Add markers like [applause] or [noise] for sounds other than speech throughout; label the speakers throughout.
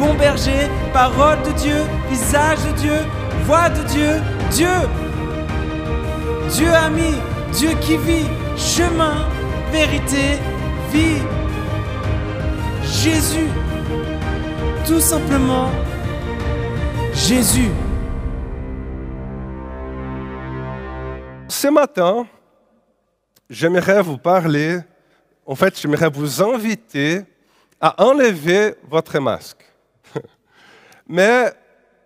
Speaker 1: bon berger, parole de Dieu, visage de Dieu, voix de Dieu, Dieu. Dieu ami, Dieu qui vit, chemin, vérité, vie. Jésus, tout simplement Jésus.
Speaker 2: Ce matin, j'aimerais vous parler, en fait, j'aimerais vous inviter à enlever votre masque. Mais,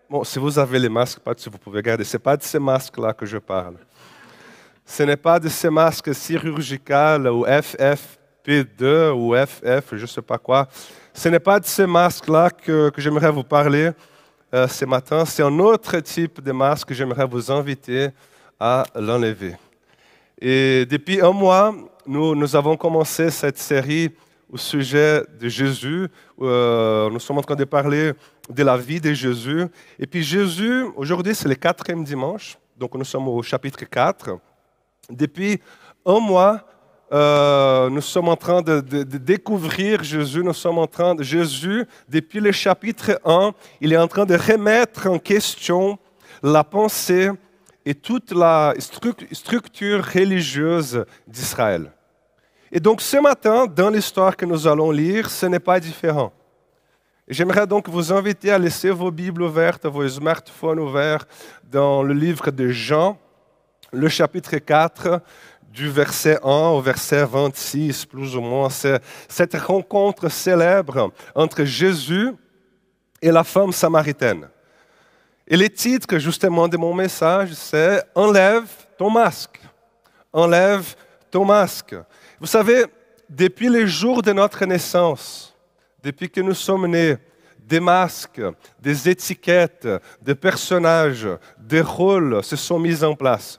Speaker 2: bon, si vous avez les masques, si vous pouvez regarder, ce n'est pas de ces masques-là que je parle. Ce n'est pas de ces masques chirurgicaux ou FFP2 ou FF, je ne sais pas quoi. Ce n'est pas de ces masques-là que, que j'aimerais vous parler euh, ce matin. C'est un autre type de masque que j'aimerais vous inviter à l'enlever. Et depuis un mois, nous avons commencé cette série au sujet de Jésus. Euh, nous sommes en train de parler de la vie de Jésus. Et puis Jésus, aujourd'hui c'est le quatrième dimanche, donc nous sommes au chapitre 4. Depuis un mois, euh, nous sommes en train de, découvrir Jésus, nous sommes en train de Jésus, depuis le chapitre 1, il est en train de remettre en question la pensée et toute la structure religieuse d'Israël. Et donc ce matin, dans l'histoire que nous allons lire, ce n'est pas différent. J'aimerais donc vous inviter à laisser vos Bibles ouvertes, vos smartphones ouverts dans le livre de Jean, le chapitre 4, du verset 1 au verset 26, plus ou moins. C'est cette rencontre célèbre entre Jésus et la femme samaritaine. Et le titre justement de mon message, c'est Enlève ton masque. Enlève ton masque. Vous savez, depuis les jours de notre naissance, depuis que nous sommes nés, des masques, des étiquettes, des personnages, des rôles se sont mis en place.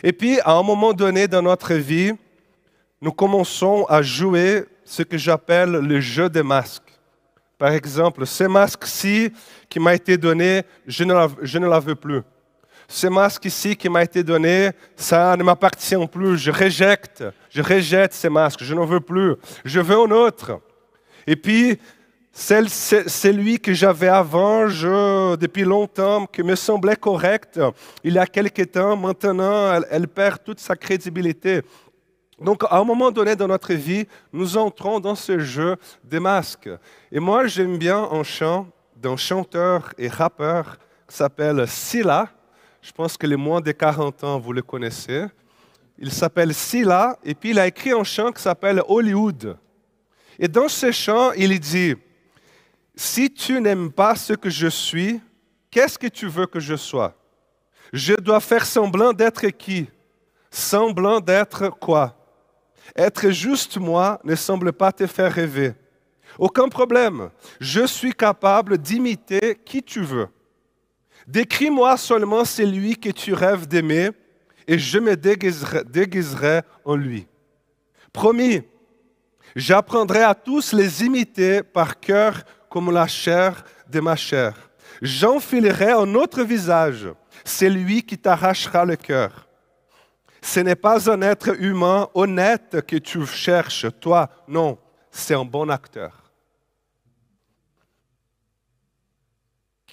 Speaker 2: Et puis, à un moment donné dans notre vie, nous commençons à jouer ce que j'appelle le jeu des masques. Par exemple, ce masque-ci qui m'a été donné, je ne, la, je ne la veux plus. Ce masque ici qui m'a été donné, ça ne m'appartient plus. Je rejette, je rejette ce masque, je n'en veux plus. Je veux un autre. Et puis, celui que j'avais avant, je, depuis longtemps, qui me semblait correct, il y a quelque temps, maintenant, elle, elle perd toute sa crédibilité. Donc, à un moment donné dans notre vie, nous entrons dans ce jeu des masques. Et moi, j'aime bien un chant d'un chanteur et rappeur qui s'appelle Silla. Je pense que les moins de 40 ans, vous le connaissez. Il s'appelle Silla et puis il a écrit un chant qui s'appelle Hollywood. Et dans ce chant, il dit, si tu n'aimes pas ce que je suis, qu'est-ce que tu veux que je sois? Je dois faire semblant d'être qui? Semblant d'être quoi? Être juste moi ne semble pas te faire rêver. Aucun problème. Je suis capable d'imiter qui tu veux. Décris-moi seulement celui que tu rêves d'aimer et je me déguiserai, en lui. Promis, j'apprendrai à tous les imiter par cœur comme la chair de ma chair. J'enfilerai un autre visage, celui qui t'arrachera le cœur. Ce n'est pas un être humain honnête que tu cherches, toi, non, c'est un bon acteur.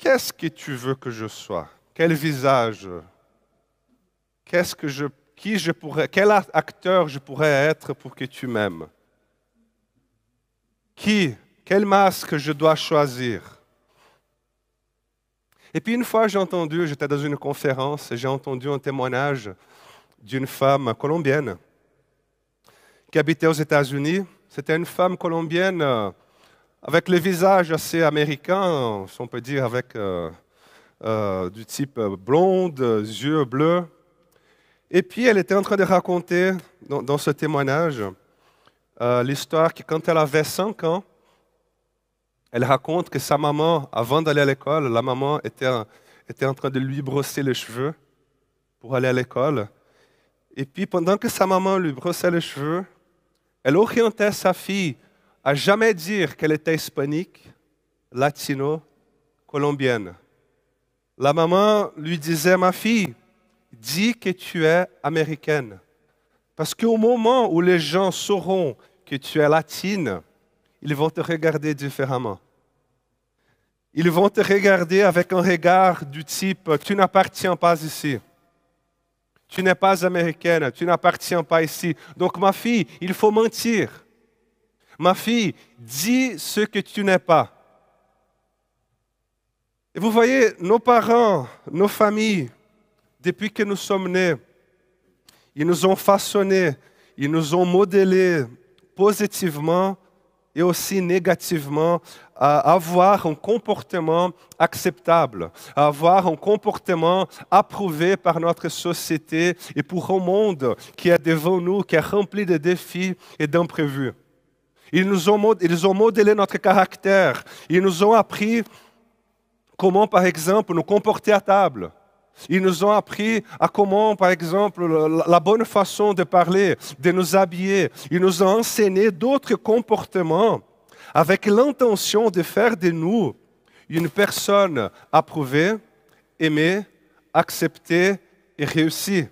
Speaker 2: Qu'est-ce que tu veux que je sois? Quel visage? Qu'est-ce que je, qui je pourrais, quel acteur je pourrais être pour que tu m'aimes? Qui Quel masque je dois choisir? Et puis une fois, j'ai entendu, j'étais dans une conférence, j'ai entendu un témoignage d'une femme colombienne qui habitait aux États-Unis. C'était une femme colombienne euh, avec le visage assez américain, si on peut dire, avec euh, euh, du type blonde, yeux bleus. Et puis elle était en train de raconter dans, ce témoignage euh, l'histoire que quand elle avait 5 ans, Elle raconte que sa maman, avant d'aller à l'école, la maman était, était en train de lui brosser les cheveux pour aller à l'école. Et puis pendant que sa maman lui brossait les cheveux, elle orientait sa fille à jamais dire qu'elle était hispanique, latino, colombienne. La maman lui disait, ma fille, dis que tu es américaine. Parce qu'au moment où les gens sauront que tu es latine, ils vont te regarder différemment. Ils vont te regarder avec un regard du type Tu n'appartiens pas ici. Tu n'es pas américaine, tu n'appartiens pas ici. Donc ma fille, il faut mentir. Ma fille, dis ce que tu n'es pas. Et vous voyez, nos parents, nos familles, depuis que nous sommes nés, ils nous ont façonnés, ils nous ont modélés positivement et aussi négativement à avoir un comportement acceptable, à avoir un comportement approuvé par notre société et pour un monde qui est devant nous, qui est rempli de défis et d'imprévus. Ils nous ont, ils ont modélé notre caractère, ils nous ont appris comment, par exemple, nous comporter à table. Ils nous ont appris à comment, par exemple, la bonne façon de parler, de nous habiller. Ils nous ont enseigné d'autres comportements avec l'intention de faire de nous une personne approuvée, aimée, acceptée et réussie.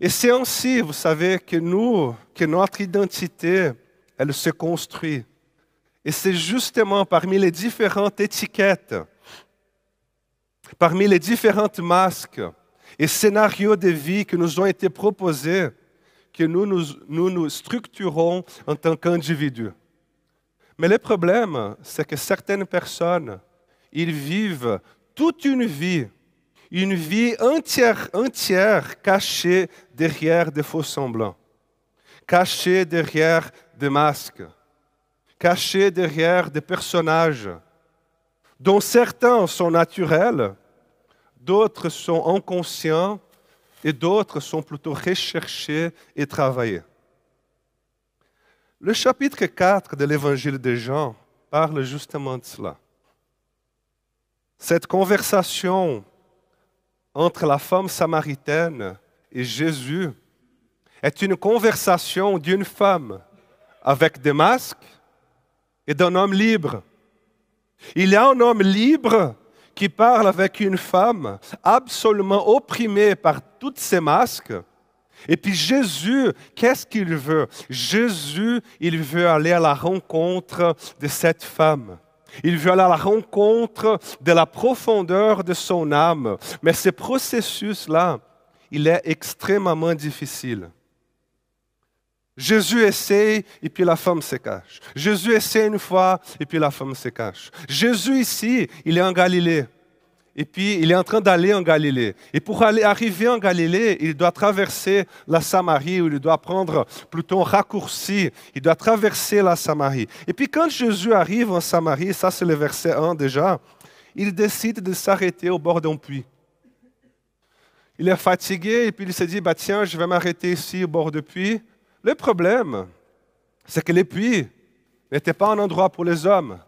Speaker 2: Et c'est ainsi, vous savez, que nous, que notre identité, elle se construit. Et c'est justement parmi les différentes étiquettes parmi les différentes masques et scénarios de vie qui nous ont été proposés, que nous nous, nous, structurons en tant qu'individus. Mais le problème, c'est que certaines personnes, ils vivent toute une vie, une vie entière, entière cachée derrière des faux semblants, cachée derrière des masques, cachée derrière des personnages dont certains sont naturels, d'autres sont inconscients et d'autres sont plutôt recherchés et travaillés. Le chapitre 4 de l'évangile de Jean parle justement de cela. Cette conversation entre la femme samaritaine et Jésus est une conversation d'une femme avec des masques et d'un homme libre. Il y a un homme libre qui parle avec une femme absolument opprimée par toutes ces masques. Et puis Jésus, qu'est-ce qu'il veut? Jésus, il veut aller à la rencontre de cette femme. Il veut aller à la rencontre de la profondeur de son âme. Mais ce processus-là, il est extrêmement difficile. Jésus essaie et puis la femme se cache. Jésus essaie une fois et puis la femme se cache. Jésus ici, il est en Galilée. Et puis il est en train d'aller en Galilée. Et pour aller arriver en Galilée, il doit traverser la Samarie, ou il doit prendre plutôt un raccourci. Il doit traverser la Samarie. Et puis quand Jésus arrive en Samarie, ça c'est le verset 1 déjà, il décide de s'arrêter au bord d'un puits. Il est fatigué et puis il se dit, bah, tiens, je vais m'arrêter ici au bord du puits le problème, c'est que le puits n'était pas un endroit pour les hommes.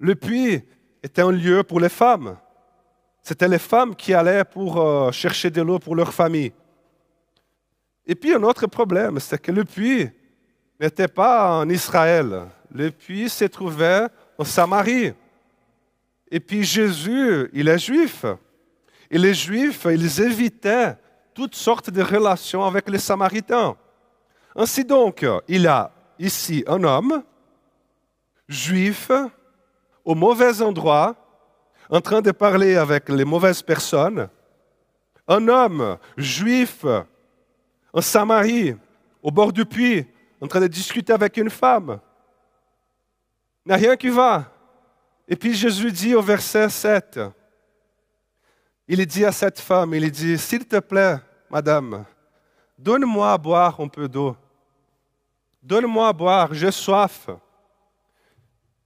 Speaker 2: Le puits était un lieu pour les femmes. C'était les femmes qui allaient pour euh, chercher de l'eau pour leur famille. Et puis un autre problème, c'est que le puits n'était pas en Israël. Le puits se trouvait en Samarie. Et puis Jésus, il est juif. Et les juifs, ils évitaient toutes sortes de relations avec les Samaritains. Ainsi donc, il y a ici un homme juif au mauvais endroit, en train de parler avec les mauvaises personnes, un homme juif en Samarie, au bord du puits, en train de discuter avec une femme. Il n'y a rien qui va. Et puis Jésus dit au verset 7, il dit à cette femme, il dit, s'il te plaît, madame, Donne-moi à boire un peu d'eau. Donne-moi à boire, j'ai soif.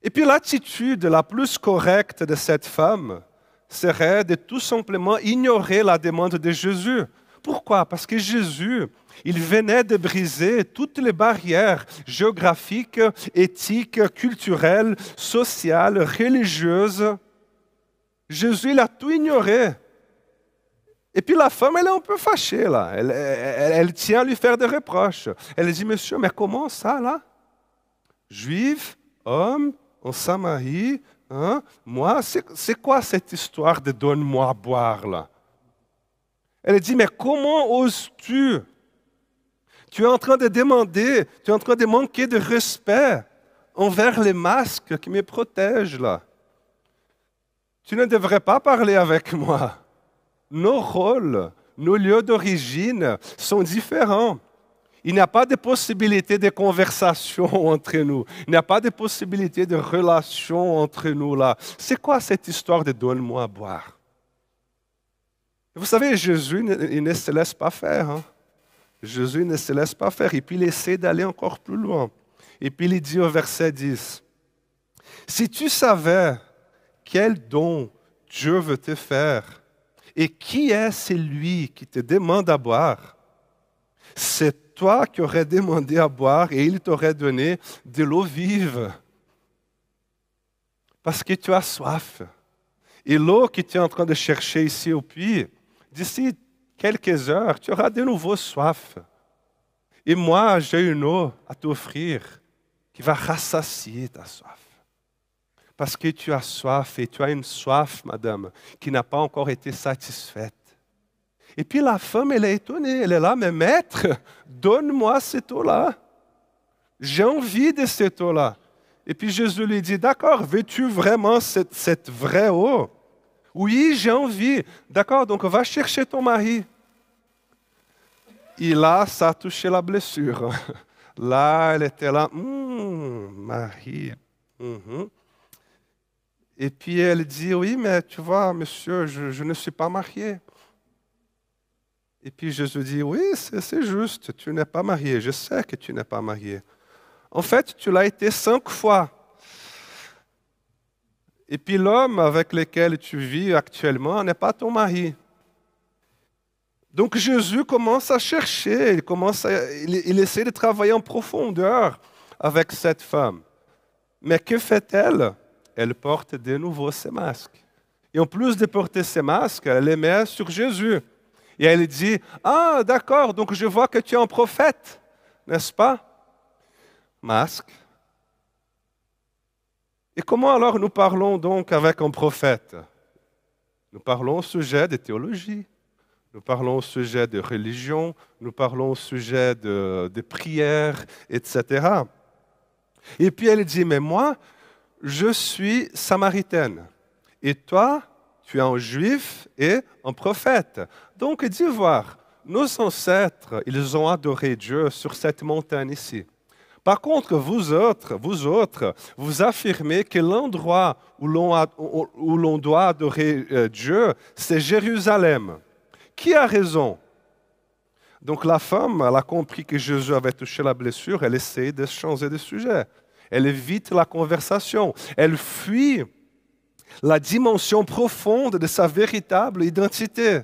Speaker 2: Et puis l'attitude la plus correcte de cette femme serait de tout simplement ignorer la demande de Jésus. Pourquoi? Parce que Jésus, il venait de briser toutes les barrières géographiques, éthiques, culturelles, sociales, religieuses. Jésus, il a tout ignoré. Et puis la femme, elle est un peu fâchée là. Elle, tient à lui faire des reproches. Elle dit, monsieur, mais comment ça là? Juif, homme, en Samarie, hein? moi, c'est quoi cette histoire de donne-moi à boire là? Elle dit, mais comment oses-tu? Tu es en train de demander, tu es en train de manquer de respect envers les masques qui me protègent là. Tu ne devrais pas parler avec moi nos rôles, nos lieux d'origine sont différents. Il n'y a pas de possibilité de conversation [laughs] entre nous. Il n'y a pas de possibilité de relation entre nous là. C'est quoi cette histoire de donne-moi à boire? Vous savez, Jésus, il ne se laisse pas faire. Hein. Jésus ne se laisse pas faire. Et puis il essaie d'aller encore plus loin. Et puis il dit au verset 10, Si tu savais quel don Dieu veut te faire, et qui est celui qui te demande à boire C'est toi qui aurais demandé à boire et il t'aurait donné de l'eau vive. Parce que tu as soif. Et l'eau que tu es en train de chercher ici au puits, d'ici quelques heures, tu auras de nouveau soif. Et moi, j'ai une eau à t'offrir qui va rassasier ta soif parce que tu as soif et tu as une soif, madame, qui n'a pas encore été satisfaite. Et puis la femme, elle est étonnée, elle est là, mais maître, donne-moi cette eau-là. J'ai envie de cette eau-là. Et puis Jésus lui dit, d'accord, veux-tu vraiment cette, cette vraie eau? Oui, j'ai envie. D'accord, donc va chercher ton mari. Et là, ça a touché la blessure. [laughs] Là, elle était là, hum, Marie. Hum, et puis elle dit, oui, mais tu vois, monsieur, je, ne suis pas mariée. Et puis Jésus dit, oui, c'est juste, tu n'es pas marié, je sais que tu n'es pas marié. En fait, tu l'as été cinq fois. Et puis l'homme avec lequel tu vis actuellement n'est pas ton mari. Donc Jésus commence à chercher, il, commence il essaie de travailler en profondeur avec cette femme. Mais que fait-elle? Elle porte de nouveau ses masques. Et en plus de porter ses masques, elle les met sur Jésus. Et elle dit, ah d'accord, donc je vois que tu es un prophète, n'est-ce pas? Masque. Et comment alors nous parlons donc avec un prophète? Nous parlons au sujet de théologie, nous parlons au sujet de religion, nous parlons au sujet de, de prière, etc. Et puis elle dit, mais moi, je suis samaritaine. Et toi, tu es un juif et un prophète. Donc, dis voir, nos ancêtres, ils ont adoré Dieu sur cette montagne ici. Par contre, vous autres, vous autres, vous affirmez que l'endroit où l'on doit adorer euh, Dieu, c'est Jérusalem. Qui a raison? Donc la femme, elle a compris que Jésus avait touché la blessure, elle essaie de changer de sujet elle évite la conversation, elle fuit la dimension profonde de sa véritable identité.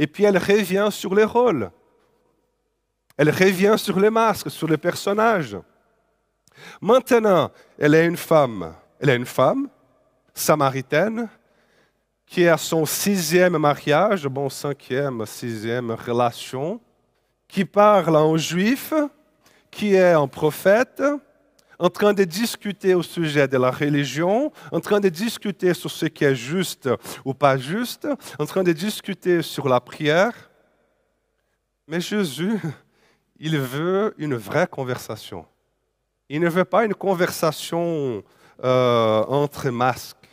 Speaker 2: Et puis elle revient sur les rôles. Elle revient sur les masques, sur les personnages. Maintenant, elle est une femme. Elle est une femme samaritaine qui est à son sixième mariage, bon cinquième, sixième relation, qui parle en juif, qui est un prophète, en train de discuter au sujet de la religion, en train de discuter sur ce qui est juste ou pas juste, en train de discuter sur la prière. Mais Jésus, il veut une vraie conversation. Il ne veut pas une conversation euh, entre masques.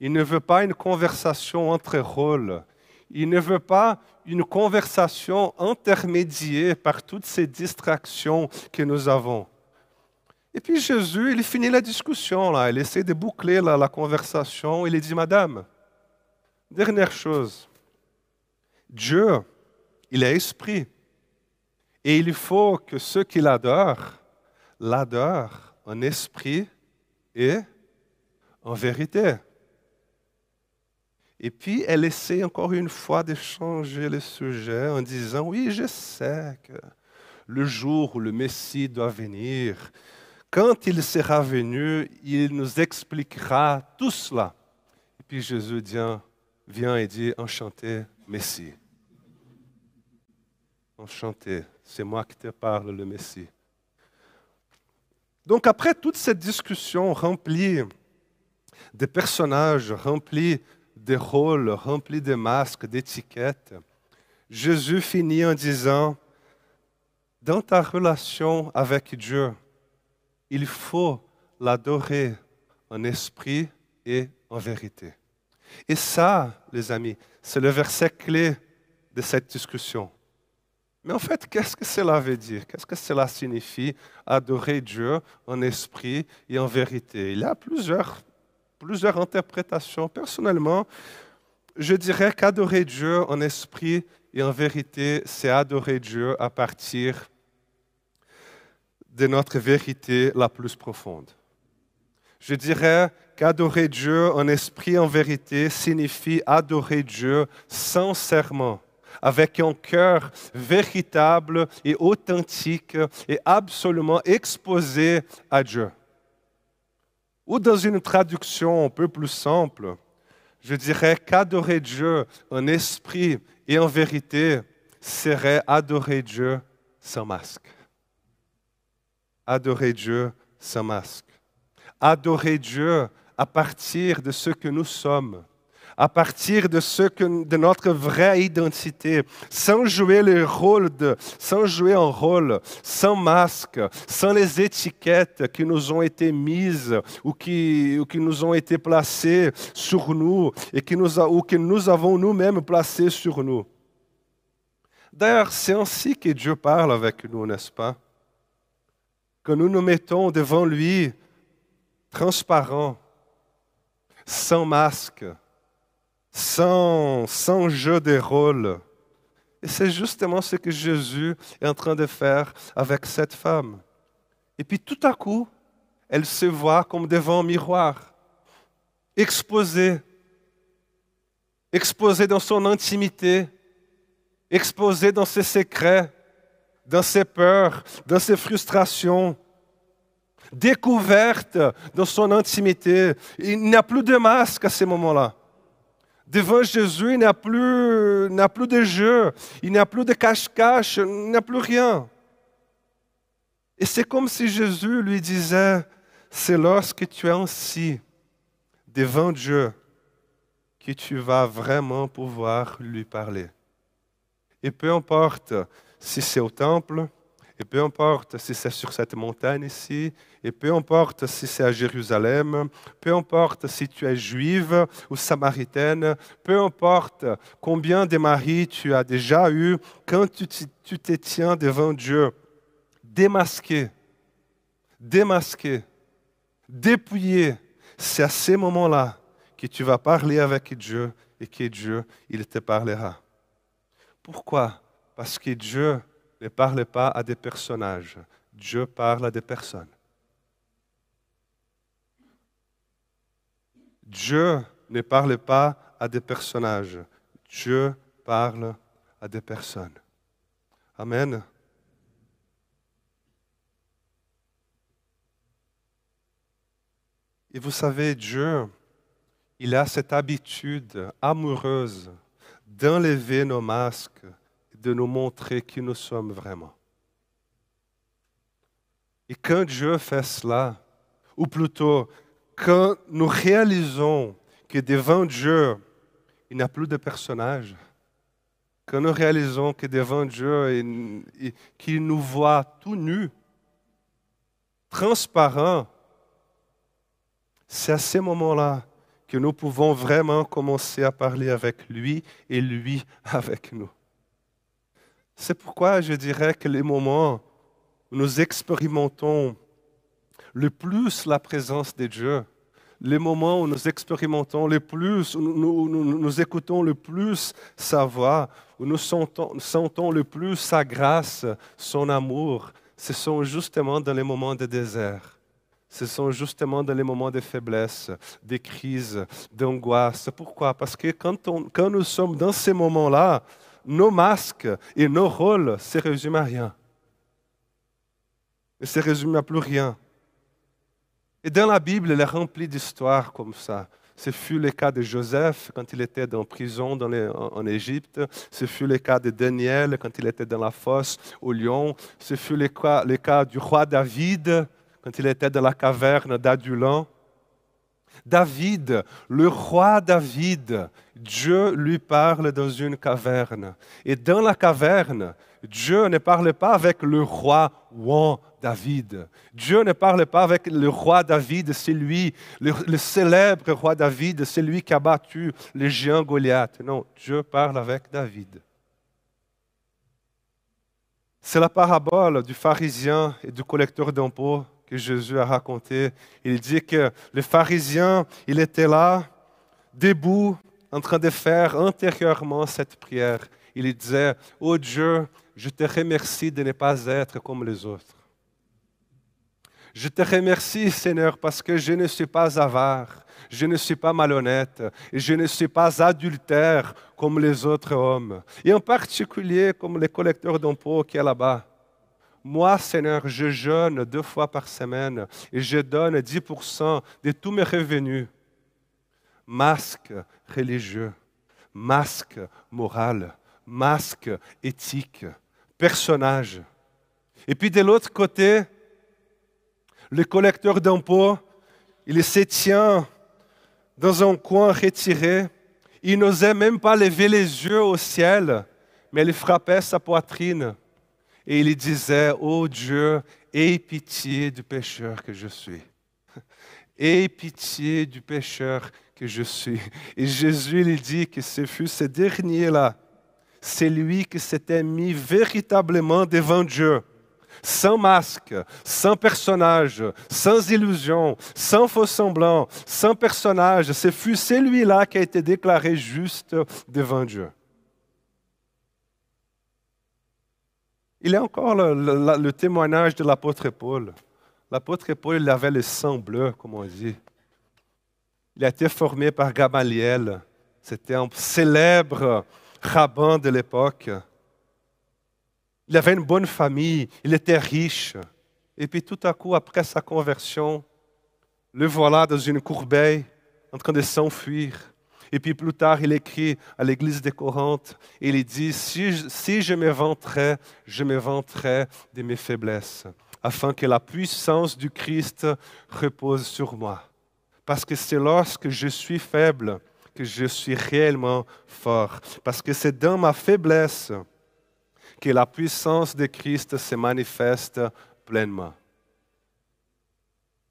Speaker 2: Il ne veut pas une conversation entre rôles. Il ne veut pas une conversation intermédiée par toutes ces distractions que nous avons. Et puis Jésus, il finit la discussion, là. il essaie de boucler la, la conversation. Il dit, Madame, dernière chose, Dieu, il est esprit. Et il faut que ceux qui l'adorent, l'adorent en esprit et en vérité. Et puis elle essaie encore une fois de changer le sujet en disant, oui, je sais que le jour où le Messie doit venir, quand il sera venu, il nous expliquera tout cela. Et puis Jésus vient et dit, enchanté, Messie. Enchanté, c'est moi qui te parle, le Messie. Donc après toute cette discussion remplie de personnages, remplie de rôles, remplie de masques, d'étiquettes, Jésus finit en disant, dans ta relation avec Dieu, il faut l'adorer en esprit et en vérité. Et ça, les amis, c'est le verset clé de cette discussion. Mais en fait, qu'est-ce que cela veut dire? Qu'est-ce que cela signifie adorer Dieu en esprit et en vérité? Il y a plusieurs, plusieurs interprétations. Personnellement, je dirais qu'adorer Dieu en esprit et en vérité, c'est adorer Dieu à partir de notre vérité la plus profonde. Je dirais qu'adorer Dieu en esprit en vérité signifie adorer Dieu sincèrement avec un cœur véritable et authentique et absolument exposé à Dieu. Ou dans une traduction un peu plus simple, je dirais qu'adorer Dieu en esprit et en vérité serait adorer Dieu sans masque. Adorer Dieu sans masque. Adorer Dieu à partir de ce que nous sommes à partir de, ce que, de notre vraie identité, sans jouer le rôle de, sans jouer un rôle, sans masque, sans les étiquettes qui nous ont été mises ou qui, ou qui nous ont été placées sur nous et qui nous ou que nous avons nous-mêmes placées sur nous. D'ailleurs, c'est ainsi que Dieu parle avec nous, n'est-ce pas? Que nous nous mettons devant lui transparents, sans masque, sans, sans jeu de rôle. Et c'est justement ce que Jésus est en train de faire avec cette femme. Et puis tout à coup, elle se voit comme devant un miroir, exposée, exposée dans son intimité, exposée dans ses secrets, dans ses peurs, dans ses frustrations, découverte dans son intimité. Il n'y a plus de masque à ce moment-là. Devant Jésus, il n'y a, plus de jeu, il n'y a plus de cache-cache, il n'y a plus rien. Et c'est comme si Jésus lui disait, c'est lorsque tu es ainsi devant Dieu que tu vas vraiment pouvoir lui parler. Et peu importe si c'est au temple, et peu importe si c'est sur cette montagne ici, et peu importe si c'est à Jérusalem, peu importe si tu es juive ou samaritaine, peu importe combien de maris tu as déjà eu, quand tu, te tiens devant Dieu, démasqué, démasqué, dépouillé, c'est à ces moments-là que tu vas parler avec Dieu et que Dieu, il te parlera. Pourquoi? Parce que Dieu ne parle pas à des personnages, Dieu parle à des personnes. Dieu ne parle pas à des personnages, Dieu parle à des personnes. Amen. Et vous savez, Dieu, il a cette habitude amoureuse d'enlever nos masques de nous montrer qui nous sommes vraiment. Et quand Dieu fait cela, ou plutôt quand nous réalisons que devant Dieu, il n'y a plus de personnage, quand nous réalisons que devant Dieu, qu'il nous voit tout nus, transparents, c'est à ce moment-là que nous pouvons vraiment commencer à parler avec lui et lui avec nous. C'est pourquoi je dirais que les moments où nous expérimentons le plus la présence de Dieu, les moments où nous expérimentons le plus, où nous, écoutons le plus sa voix, où nous sentons, le plus sa grâce, son amour, ce sont justement dans les moments de désert. ce sont justement dans les moments de faiblesse, des crises, d'angoisse. Pourquoi? Parce que quand nous sommes dans ces moments-là, nos masques et nos rôles se résument à rien. Et se résument à plus rien. Et dans la Bible, elle est remplie d'histoires comme ça. Ce fut le cas de Joseph quand il était en prison en, Égypte. Ce fut le cas de Daniel quand il était dans la fosse au lion. Ce fut le cas, le cas du roi David quand il était dans la caverne d'Adulan. David, le roi David, Dieu lui parle dans une caverne. Et dans la caverne, Dieu ne parle pas avec le roi Ouan David. Dieu ne parle pas avec le roi David, c'est lui, le, célèbre roi David, c'est lui qui a battu le géant Goliath. Non, Dieu parle avec David. C'est la parabole du pharisien et du collecteur d'impôts que Jésus a raconté. Il dit que le pharisien, il était là, debout, en train de faire intérieurement cette prière. Il disait, oh Dieu, je te remercie de ne pas être comme les autres. Je te remercie, Seigneur, parce que je ne suis pas avare, je ne suis pas malhonnête, et je ne suis pas adultère comme les autres hommes, et en particulier comme les collecteurs d'impôts qui est là-bas. Moi, Seigneur, je jeûne deux fois par semaine et je donne 10% de tous mes revenus. Masque religieux, masque moral, masque éthique, personnage. Et puis de l'autre côté, le collecteur d'impôts, il se tient dans un coin retiré. Il n'osait même pas lever les yeux au ciel, mais il frappait sa poitrine et il disait, oh Dieu, aie pitié du pécheur que je suis. Aie pitié du pécheur que je suis. Et Jésus lui dit que ce fut ce dernier-là, c'est lui qui s'était mis véritablement devant Dieu sans masque, sans personnage, sans illusion, sans faux semblant, sans personnage. Ce fut celui-là qui a été déclaré juste devant Dieu. Il y a encore le, témoignage de l'apôtre Paul. L'apôtre Paul il avait le sang bleu, comme on dit. Il a été formé par Gamaliel. C'était un célèbre rabbin de l'époque. Il avait une bonne famille, il était riche. Et puis tout à coup, après sa conversion, le voilà dans une courbeille en train de s'enfuir. Et puis plus tard, il écrit à l'église de Corinthe et il dit, si je, me vanterais, je me vanterais de mes faiblesses, afin que la puissance du Christ repose sur moi. Parce que c'est lorsque je suis faible que je suis réellement fort. Parce que c'est dans ma faiblesse que la puissance de Christ se manifeste pleinement.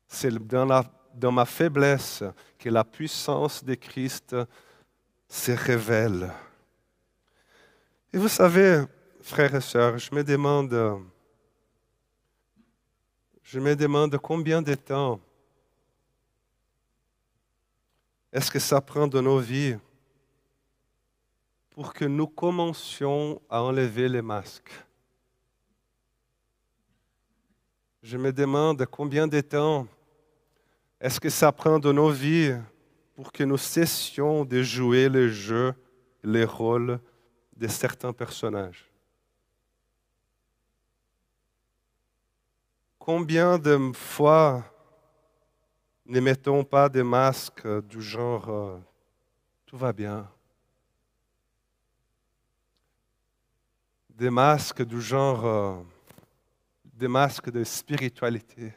Speaker 2: C'est dans ma faiblesse que la puissance de Christ se révèle. Et vous savez, frères et sœurs, je me demande, je me demande combien de temps est-ce que ça prend de nos vies pour que nous commencions à enlever les masques? Je me demande combien de temps est-ce que ça prend de nos vies pour que nous cessions de jouer le jeu, les rôles de certains personnages? Combien de fois ne mettons pas des masques du genre euh, tout va bien? Des masques du genre, euh, des masques de spiritualité.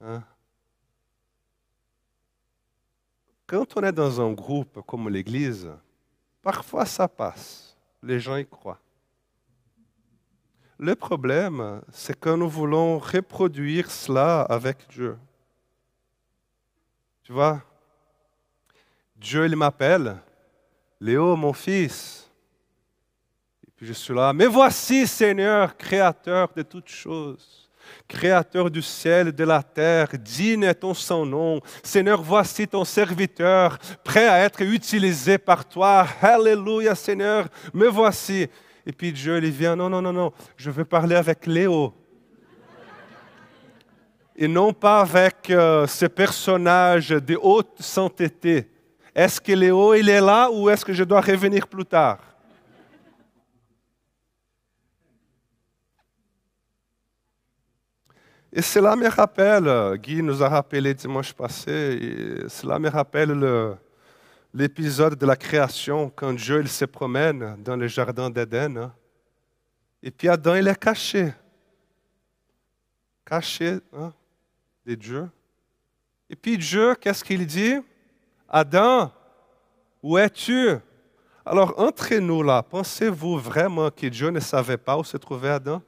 Speaker 2: Hein? Quand on est dans un groupe comme l'Église, parfois ça passe, les gens y croient. Le problème, c'est que nous voulons reproduire cela avec Dieu. Tu vois, Dieu, il m'appelle, Léo, mon fils, puis je suis là, mais voici Seigneur, créateur de toutes choses, créateur du ciel et de la terre, digne est ton son nom. Seigneur, voici ton serviteur, prêt à être utilisé par toi. Alléluia Seigneur, me voici. Et puis Dieu, il vient, non, non, non, non, je veux parler avec Léo. et non pas avec euh, ce personnage de haute sainteté. Est-ce que Léo, il est là ou est-ce que je dois revenir plus tard? Et cela me rappelle, Guy nous a rappelé dimanche passé, cela me rappelle l'épisode de la création quand Dieu se promène dans le jardin d'Éden. Hein. Et puis Adam, il est caché. Caché hein, de Dieu. Et puis Dieu, qu'est-ce qu'il dit? Adam, où es-tu? Alors, entre nous là, pensez-vous vraiment que Dieu ne savait pas où se trouvait Adam?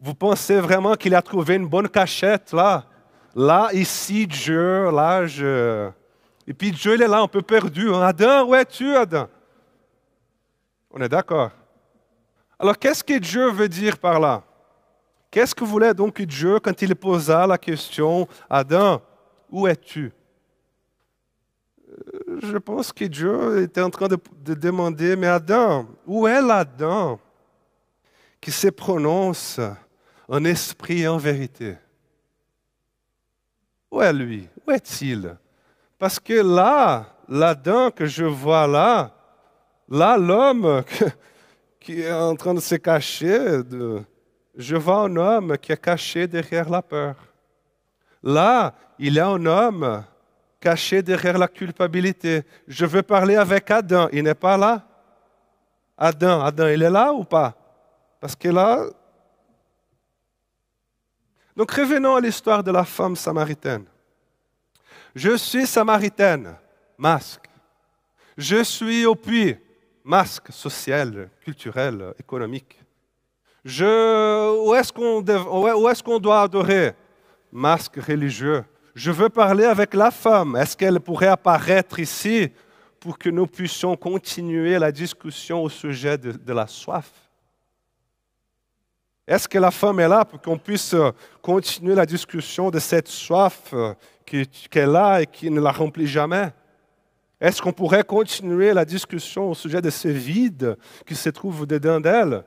Speaker 2: Vous pensez vraiment qu'il a trouvé une bonne cachette là? Là, ici, Dieu, là, je... Et puis Dieu, il est là un peu perdu. Hein. Adam, où es-tu, Adam? On est d'accord. Alors, qu'est-ce que Dieu veut dire par là? Qu'est-ce que voulait donc Dieu quand il posa la question, Adam, où es-tu? Euh, Je pense que Dieu était en train de, demander, mais Adam, où est l'Adam qui se prononce en esprit et en vérité Où est lui? Où est-il? Parce que là, l'Adam que je vois là, là, l'homme [laughs] qui est en train de se cacher, je vois un homme qui est caché derrière la peur. Là, il y a un homme caché derrière la culpabilité. Je veux parler avec Adam. Il n'est pas là. Adam, Adam, il est là ou pas? Parce que là... Donc revenons à l'histoire de la femme samaritaine. Je suis samaritaine, masque. Je suis au puits, masque social, culturel, économique. Je, où est-ce qu'on doit adorer? Masque religieux. Je veux parler avec la femme. Est-ce qu'elle pourrait apparaître ici pour que nous puissions continuer la discussion au sujet de, la soif? Est-ce que la femme est là pour qu'on puisse continuer la discussion de cette soif qu'elle a et qui ne la remplit jamais? Est-ce qu'on pourrait continuer la discussion au sujet de ce vide qui se trouve dedans d'elle?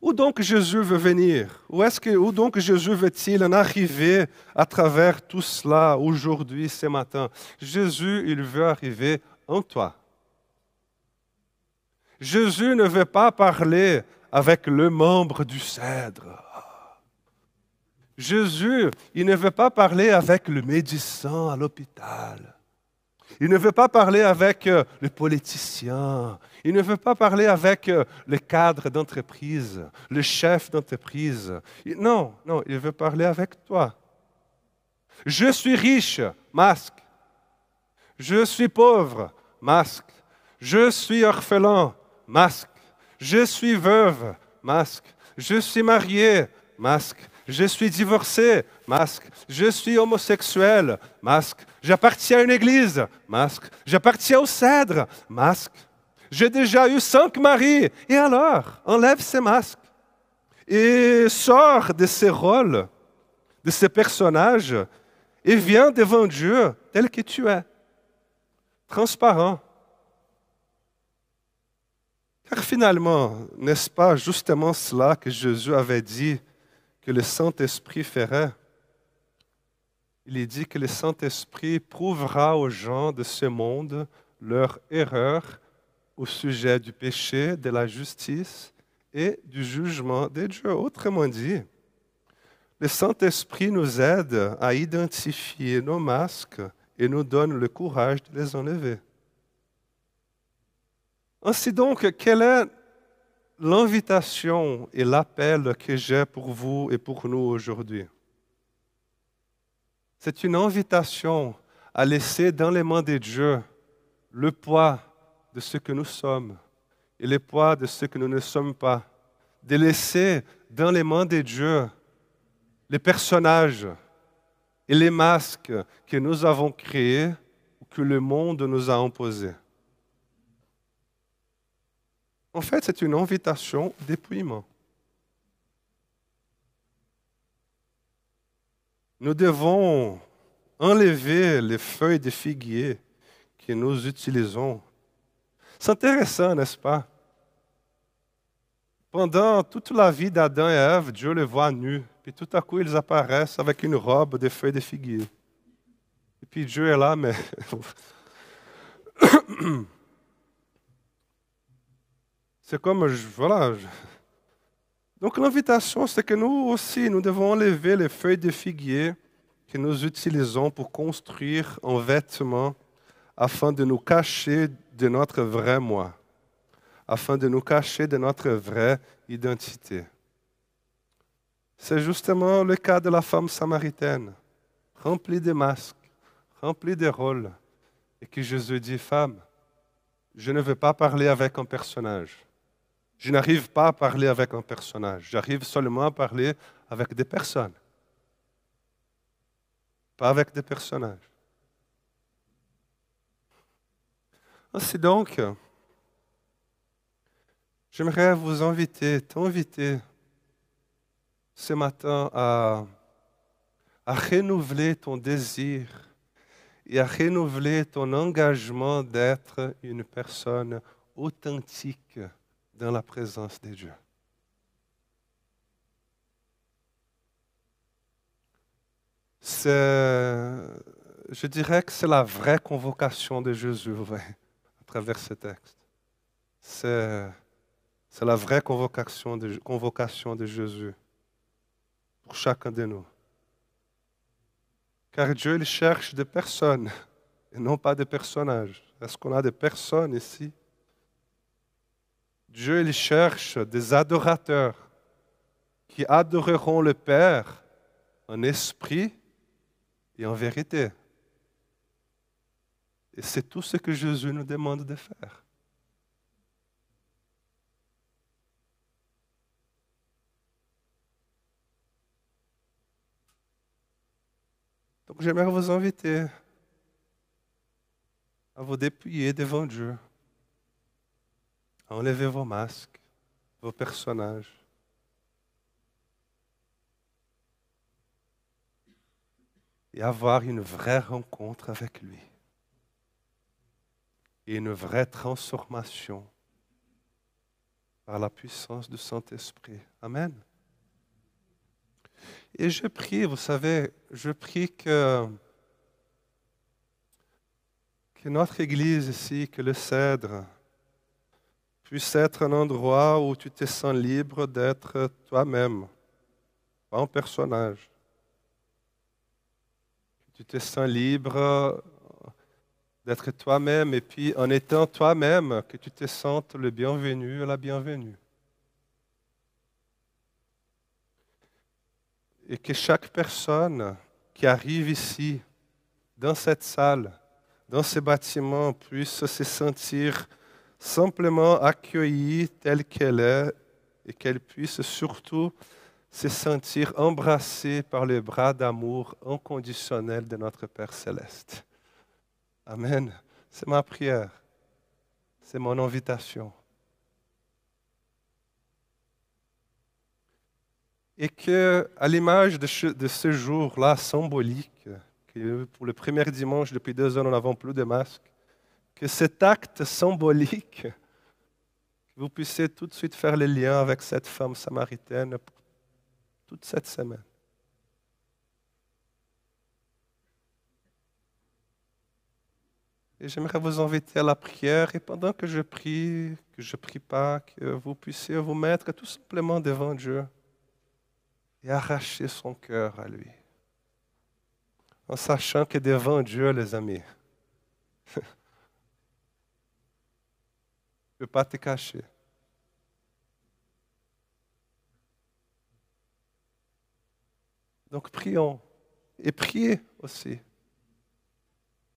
Speaker 2: Où donc Jésus veut venir? Où, est-ce que, où donc Jésus veut-il en arriver à travers tout cela aujourd'hui, ce matin? Jésus, il veut arriver en toi. Jésus ne veut pas parler avec le membre du cèdre. Jésus, il ne veut pas parler avec le médecin à l'hôpital. Il ne veut pas parler avec euh, le politicien. Il ne veut pas parler avec euh, le cadre d'entreprise, le chef d'entreprise. Non, non, il veut parler avec toi. Je suis riche, masque. Je suis pauvre, masque. Je suis orphelin, masque. Je suis veuve, masque. Je suis marié, masque. Je suis divorcé, masque. Je suis homosexuel, masque. J'appartiens à une église, masque. J'appartiens au cèdre, masque. J'ai déjà eu cinq maris. Et alors, enlève ces masques et sors de ces rôles, de ces personnages, et viens devant Dieu tel que tu es, transparent. Car finalement, n'est-ce pas justement cela que Jésus avait dit que le Saint-Esprit ferait? Il dit que le Saint-Esprit prouvera aux gens de ce monde leur erreur au sujet du péché, de la justice et du jugement de Dieu. Autrement dit, le Saint-Esprit nous aide à identifier nos masques et nous donne le courage de les enlever. Ainsi donc, quelle est l'invitation et l'appel que j'ai pour vous et pour nous aujourd'hui? C'est une invitation à laisser dans les mains de Dieu le poids de ce que nous sommes et le poids de ce que nous ne sommes pas. De laisser dans les mains de Dieu les personnages et les masques que nous avons créés ou que le monde nous a imposés. En fait, c'est une invitation dépouillement. Nous devons enlever les feuilles de figuier que nous utilisons. C'est intéressant, n'est-ce pas? pendant toute la vie d'Adam et Ève, Dieu les voit nus. Puis tout à coup, ils apparaissent avec une robe de feuilles de figuier. Et puis Dieu est là, mais... C'est comme, voilà. Donc l'invitation, c'est que nous aussi, nous devons enlever les feuilles de figuier que nous utilisons pour construire un vêtement afin de nous cacher de notre vrai moi, afin de nous cacher de notre vraie identité. C'est justement le cas de la femme samaritaine, remplie de masques, remplie de rôles, et que Jésus dit, femme, je ne veux pas parler avec un personnage. Je n'arrive pas à parler avec un personnage. J'arrive seulement à parler avec des personnes. Pas avec des personnages. Ainsi donc, j'aimerais vous inviter, t'inviter ce matin à, à renouveler ton désir et à renouveler ton engagement d'être une personne authentique dans la présence de Dieu. je dirais que c'est la vraie convocation de Jésus [laughs] à travers ce texte. C'est, c'est la vraie convocation de, convocation de Jésus pour chacun de nous. Car Dieu, il cherche des personnes et non pas des personnages. Est-ce qu'on a des personnes ici? Dieu, il cherche des adorateurs qui adoreront le Père en esprit et en vérité. Et c'est tout ce que Jésus nous demande de faire. Donc j'aimerais vous inviter à vous dépouiller devant Dieu, à enlever vos masques, vos personnages. Et avoir une vraie rencontre avec lui. Et une vraie transformation par la puissance du Saint-Esprit. Amen. Et je prie, vous savez, je prie que, que notre Église ici, que le Cèdre, puisse être un endroit où tu te sens libre d'être toi-même, pas un personnage. Tu te sens libre d'être toi-même et puis en étant toi-même, que tu te sentes le bienvenu et la bienvenue. et que chaque personne qui arrive ici, dans cette salle, dans ce bâtiment, puisse se sentir simplement accueillie telle qu'elle est et qu'elle puisse surtout se sentir embrassée par les bras d'amour inconditionnel de notre Père céleste. Amen. C'est ma prière. C'est mon invitation. et que, à l'image de, ce, jour-là symbolique, que pour le premier dimanche depuis deux ans, nous n'avons plus de masque, que cet acte symbolique, que vous puissiez tout de suite faire le lien avec cette femme samaritaine toute cette semaine. Et j'aimerais vous inviter à la prière et pendant que je prie, que je prie pas, que vous puissiez vous mettre tout simplement devant Dieu et arracher son cœur à lui. En sachant que devant Dieu, les amis, ne [laughs] peux pas te cacher. Donc prions et priez aussi.